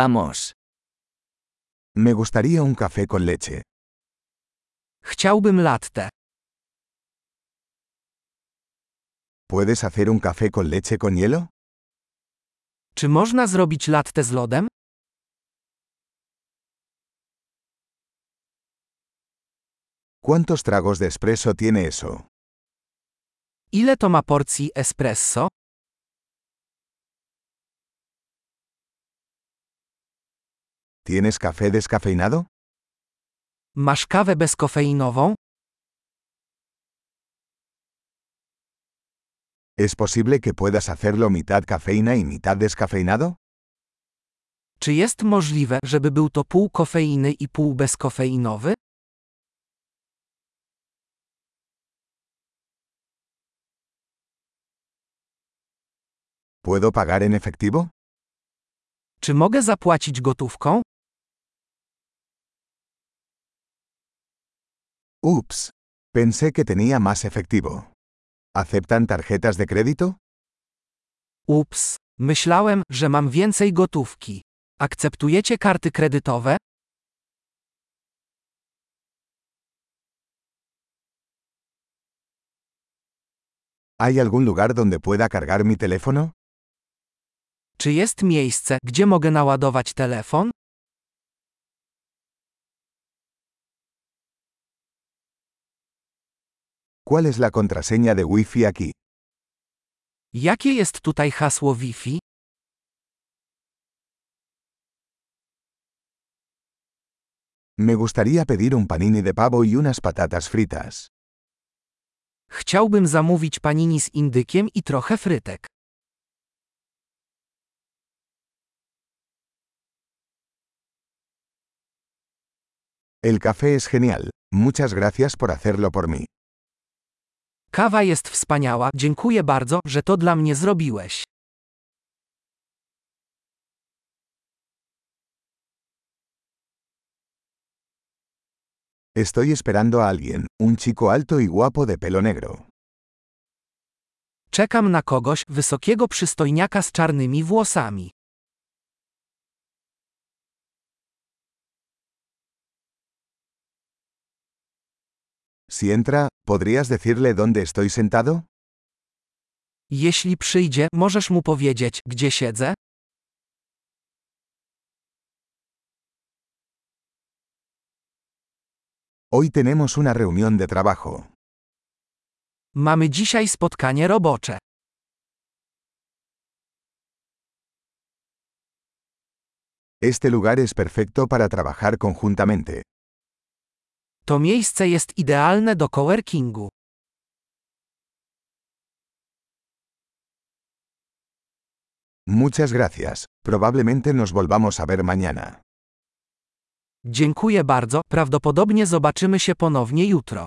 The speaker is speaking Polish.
Vamos. Me gustaría un café con leche. Chciałbym latte. ¿Puedes hacer un café con leche con hielo? Czy można zrobić latte z lodem? ¿Cuántos tragos de espresso tiene eso? Ile to ma porcji espresso? ¿Tienes café descafeinado? Masz kawę bezkofeinową? ¿Es posible que puedas hacerlo mitad cafeína y mitad descafeinado? Czy jest możliwe, żeby był to pół kofeiny i pół bezkofeinowy? ¿Puedo pagar en efectivo? Czy mogę zapłacić gotówką? Ups. Pensé que tenía más efectivo. ¿Aceptan tarjetas de crédito? Ups, myślałem, że mam więcej gotówki. Akceptujecie karty kredytowe? ¿Hay algún lugar donde pueda cargar mi teléfono? Czy jest miejsce, gdzie mogę naładować telefon? ¿Cuál es la contraseña de Wi-Fi aquí? Jakie jest tutaj hasło Wi-Fi? Me gustaría pedir un panini de pavo y unas patatas fritas. Chciałbym zamówić panini z indykiem i trochę frytek. El café es genial. Muchas gracias por hacerlo por mí. Kawa jest wspaniała, dziękuję bardzo, że to dla mnie zrobiłeś. Estoy esperando a alguien, un chico alto y guapo de pelo negro. Czekam na kogoś, wysokiego przystojniaka z czarnymi włosami. Si entra, ¿podrías decirle dónde estoy sentado? Jeśli przyjdzie, możesz mu powiedzieć, gdzie siedzę? Hoy tenemos una reunión de trabajo. Mamy dzisiaj spotkanie robocze. Este lugar es perfecto para trabajar conjuntamente. To miejsce jest idealne do coworkingu. Muchas gracias. Probablemente nos volvamos a ver mañana. Dziękuję bardzo, prawdopodobnie zobaczymy się ponownie jutro.